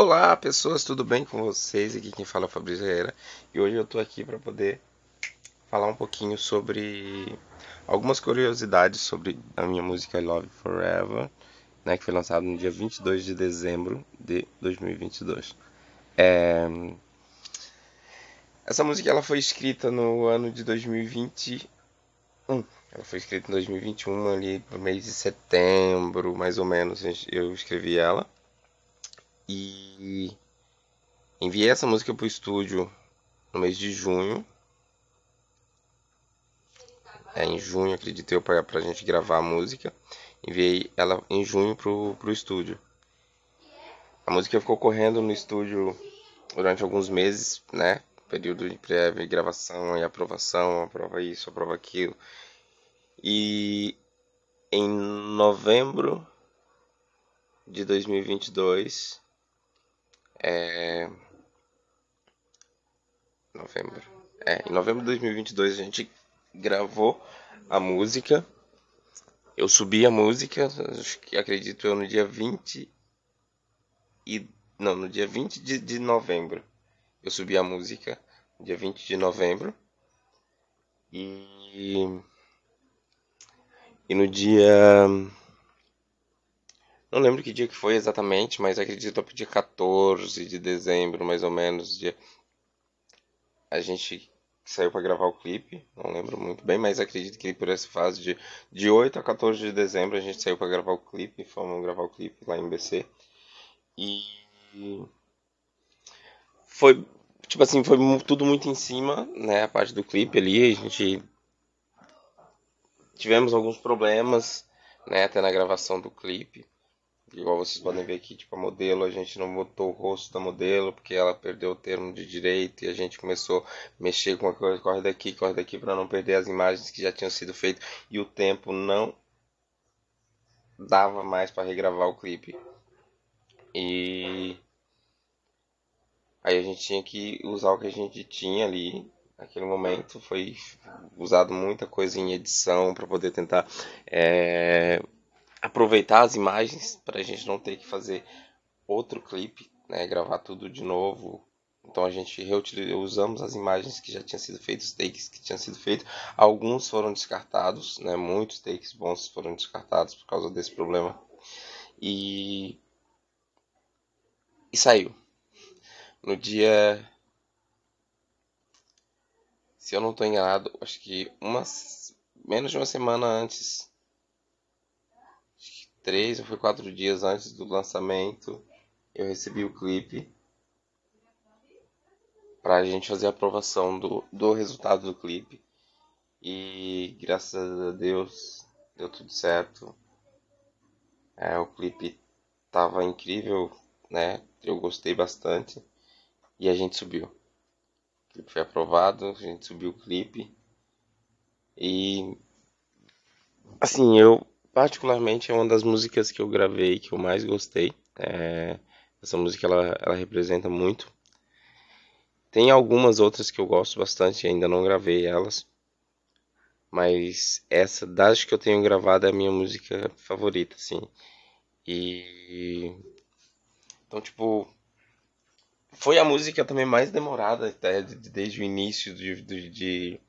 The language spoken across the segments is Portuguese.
Olá pessoas, tudo bem com vocês? Aqui quem fala é o Fabrício Herrera e hoje eu tô aqui para poder falar um pouquinho sobre algumas curiosidades sobre a minha música Love Forever, né, que foi lançada no dia 22 de dezembro de 2022. É... Essa música ela foi escrita no ano de 2021. Ela foi escrita em 2021, ali no mês de setembro, mais ou menos, eu escrevi ela. E enviei essa música pro estúdio no mês de junho. É, em junho, acredito eu, pra, pra gente gravar a música. Enviei ela em junho pro, pro estúdio. A música ficou correndo no estúdio durante alguns meses, né? Período de prévia, gravação e aprovação, aprova isso, aprova aquilo. E em novembro de 2022 é... Novembro. É, em novembro de 2022 a gente gravou a música. Eu subi a música, acredito eu, no dia 20 e não, no dia 20 de, de novembro. Eu subi a música no dia 20 de novembro. E e no dia não lembro que dia que foi exatamente, mas acredito que dia 14 de dezembro, mais ou menos, dia... a gente saiu para gravar o clipe, não lembro muito bem, mas acredito que por essa fase de, de 8 a 14 de dezembro a gente saiu para gravar o clipe, fomos gravar o clipe lá em BC. E foi tipo assim, foi tudo muito em cima, né, a parte do clipe ali, a gente tivemos alguns problemas, né, até na gravação do clipe. Igual vocês podem ver aqui, tipo, a modelo, a gente não botou o rosto da modelo porque ela perdeu o termo de direito e a gente começou a mexer com a coisa, corre daqui, corre daqui para não perder as imagens que já tinham sido feitas e o tempo não dava mais para regravar o clipe. E aí a gente tinha que usar o que a gente tinha ali naquele momento. Foi usado muita coisa em edição para poder tentar é aproveitar as imagens para a gente não ter que fazer outro clipe, né, gravar tudo de novo. Então a gente usamos as imagens que já tinham sido feitas, os takes que tinham sido feitos. Alguns foram descartados, né, muitos takes bons foram descartados por causa desse problema. E e saiu. No dia se eu não estou enganado, acho que uma menos de uma semana antes ou foi quatro dias antes do lançamento, eu recebi o clipe para a gente fazer a aprovação do, do resultado do clipe. E graças a Deus deu tudo certo. É, o clipe tava incrível, né? Eu gostei bastante. E a gente subiu. O clipe foi aprovado, a gente subiu o clipe. E assim, eu particularmente é uma das músicas que eu gravei que eu mais gostei. É, essa música ela, ela representa muito. Tem algumas outras que eu gosto bastante, ainda não gravei elas. Mas essa, das que eu tenho gravado, é a minha música favorita, assim. E. Então, tipo. Foi a música também mais demorada, até desde o início de, de, de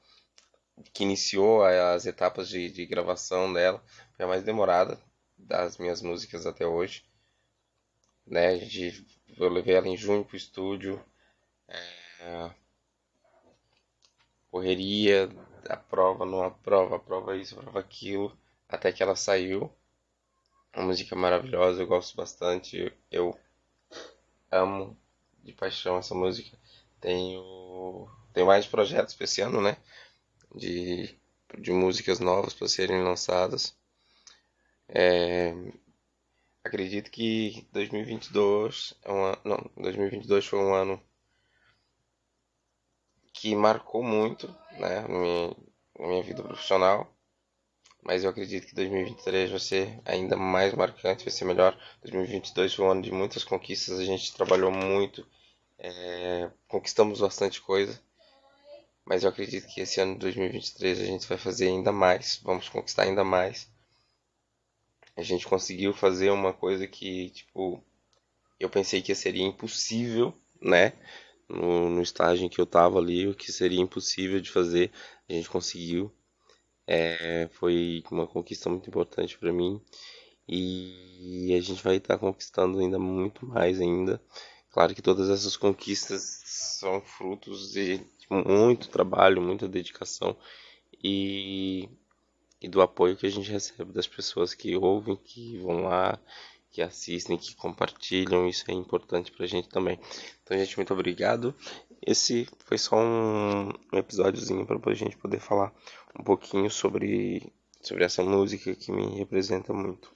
que iniciou as etapas de, de gravação dela, foi a mais demorada das minhas músicas até hoje. Né? A gente, eu levei ela em junho pro estúdio. É, correria, a prova, não aprova, aprova isso, aprova aquilo, até que ela saiu. Uma música maravilhosa, eu gosto bastante, eu amo de paixão essa música. Tenho, tenho mais projetos para esse ano, né? de, de músicas novas para serem lançadas. É, acredito que 2022 é um ano, não, 2022 foi um ano que marcou muito, né, na minha, na minha vida profissional. Mas eu acredito que 2023 vai ser ainda mais marcante, vai ser melhor. 2022 foi um ano de muitas conquistas, a gente trabalhou muito, é, conquistamos bastante coisa. Mas eu acredito que esse ano de 2023 a gente vai fazer ainda mais, vamos conquistar ainda mais. A gente conseguiu fazer uma coisa que, tipo, eu pensei que seria impossível, né? No, no estágio em que eu tava ali, o que seria impossível de fazer, a gente conseguiu. É, foi uma conquista muito importante para mim e a gente vai estar tá conquistando ainda muito mais ainda. Claro que todas essas conquistas são frutos de muito trabalho, muita dedicação e, e do apoio que a gente recebe das pessoas que ouvem, que vão lá, que assistem, que compartilham. Isso é importante pra gente também. Então, gente, muito obrigado. Esse foi só um, um episódiozinho para a gente poder falar um pouquinho sobre, sobre essa música que me representa muito.